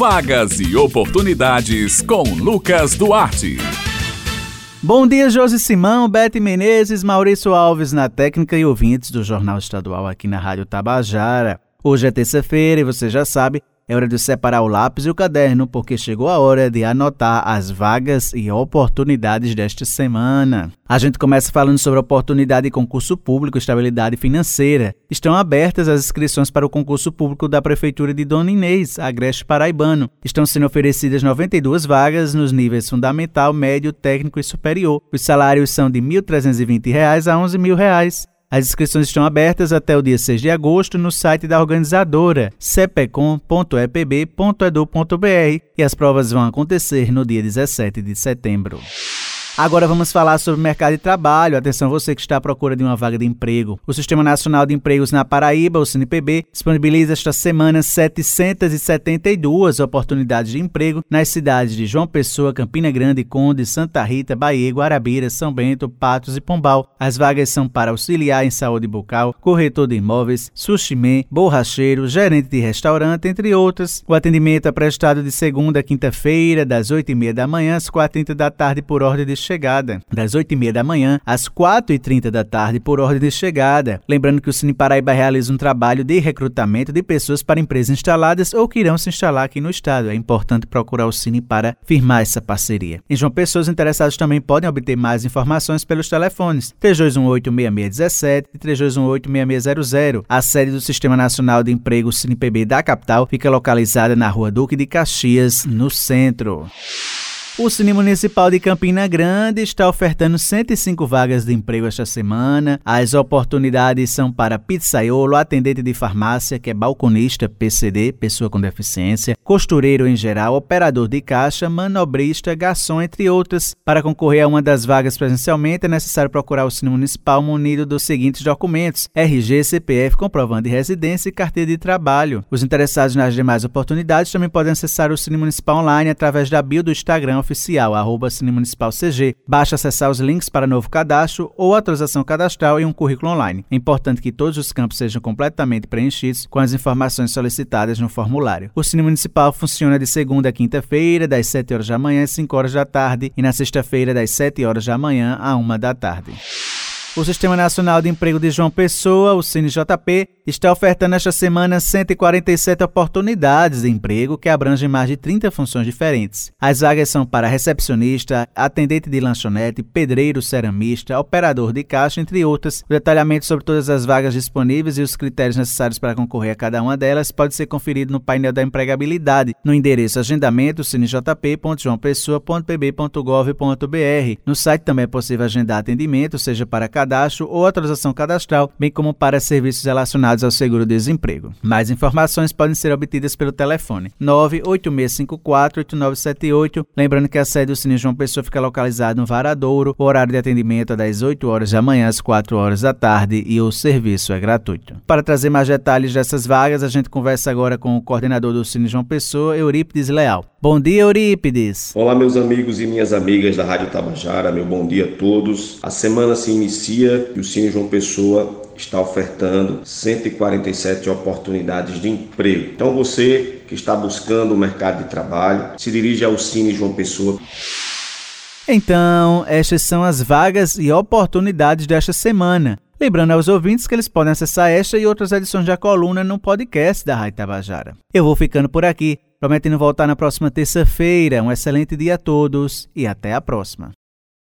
Vagas e oportunidades com Lucas Duarte. Bom dia, Josi Simão, Bete Menezes, Maurício Alves na técnica e ouvintes do Jornal Estadual aqui na Rádio Tabajara. Hoje é terça-feira e você já sabe, é hora de separar o lápis e o caderno, porque chegou a hora de anotar as vagas e oportunidades desta semana. A gente começa falando sobre oportunidade de concurso público e estabilidade financeira. Estão abertas as inscrições para o concurso público da Prefeitura de Dona Inês, Agreste Paraibano. Estão sendo oferecidas 92 vagas nos níveis fundamental, médio, técnico e superior. Os salários são de R$ 1.320 a R$ 11.000. As inscrições estão abertas até o dia 6 de agosto no site da organizadora cepecom.epb.edu.br e as provas vão acontecer no dia 17 de setembro. Agora vamos falar sobre mercado de trabalho. Atenção você que está à procura de uma vaga de emprego. O Sistema Nacional de Empregos na Paraíba, o CNPB, disponibiliza esta semana 772 oportunidades de emprego nas cidades de João Pessoa, Campina Grande, Conde, Santa Rita, Bahia, Guarabira, São Bento, Patos e Pombal. As vagas são para auxiliar em saúde bucal, corretor de imóveis, sushiman, borracheiro, gerente de restaurante, entre outras. O atendimento é prestado de segunda a quinta-feira, das 8h30 da manhã às 4h30 da tarde, por ordem de chegada, das 8h30 da manhã às 4h30 da tarde, por ordem de chegada. Lembrando que o Cine Paraíba realiza um trabalho de recrutamento de pessoas para empresas instaladas ou que irão se instalar aqui no estado. É importante procurar o Cine para firmar essa parceria. Em João Pessoas, interessados também podem obter mais informações pelos telefones 3218-6617 e 3218-6600. A sede do Sistema Nacional de Emprego CinePB da capital fica localizada na Rua Duque de Caxias, no centro. O Cine Municipal de Campina Grande está ofertando 105 vagas de emprego esta semana. As oportunidades são para pizzaiolo, atendente de farmácia, que é balconista, PCD, pessoa com deficiência, costureiro em geral, operador de caixa, manobrista, garçom, entre outras. Para concorrer a uma das vagas presencialmente, é necessário procurar o Cine Municipal munido dos seguintes documentos: RG, CPF, comprovando de residência e carteira de trabalho. Os interessados nas demais oportunidades também podem acessar o Cine Municipal online através da bio do Instagram oficial, arroba Cine Municipal CG. Basta acessar os links para novo cadastro ou atualização cadastral e um currículo online. É importante que todos os campos sejam completamente preenchidos com as informações solicitadas no formulário. O Cine Municipal funciona de segunda a quinta-feira, das 7 horas da manhã às 5 horas da tarde, e na sexta-feira, das 7 horas da manhã à 1 da tarde. O Sistema Nacional de Emprego de João Pessoa, o CineJP, está ofertando esta semana 147 oportunidades de emprego que abrangem mais de 30 funções diferentes. As vagas são para recepcionista, atendente de lanchonete, pedreiro, ceramista, operador de caixa, entre outras. O detalhamento sobre todas as vagas disponíveis e os critérios necessários para concorrer a cada uma delas pode ser conferido no painel da empregabilidade, no endereço agendamento cinejp.joaopessoa.pb.gov.br. No site também é possível agendar atendimento, seja para cadastro ou atualização cadastral, bem como para serviços relacionados ao seguro-desemprego. Mais informações podem ser obtidas pelo telefone 986548978. Lembrando que a sede do Cine João Pessoa fica localizada no Varadouro. O horário de atendimento é das 8 horas da manhã às 4 horas da tarde e o serviço é gratuito. Para trazer mais detalhes dessas vagas, a gente conversa agora com o coordenador do Cine João Pessoa, Eurípides Leal. Bom dia, Eurípides. Olá, meus amigos e minhas amigas da Rádio Tabajara. Meu bom dia a todos. A semana se inicia e o Cine João Pessoa está ofertando 147 oportunidades de emprego. Então você que está buscando o mercado de trabalho, se dirige ao Cine João Pessoa. Então, estas são as vagas e oportunidades desta semana. Lembrando aos ouvintes que eles podem acessar esta e outras edições da coluna no podcast da Rádio Tabajara. Eu vou ficando por aqui, prometendo voltar na próxima terça-feira. Um excelente dia a todos e até a próxima.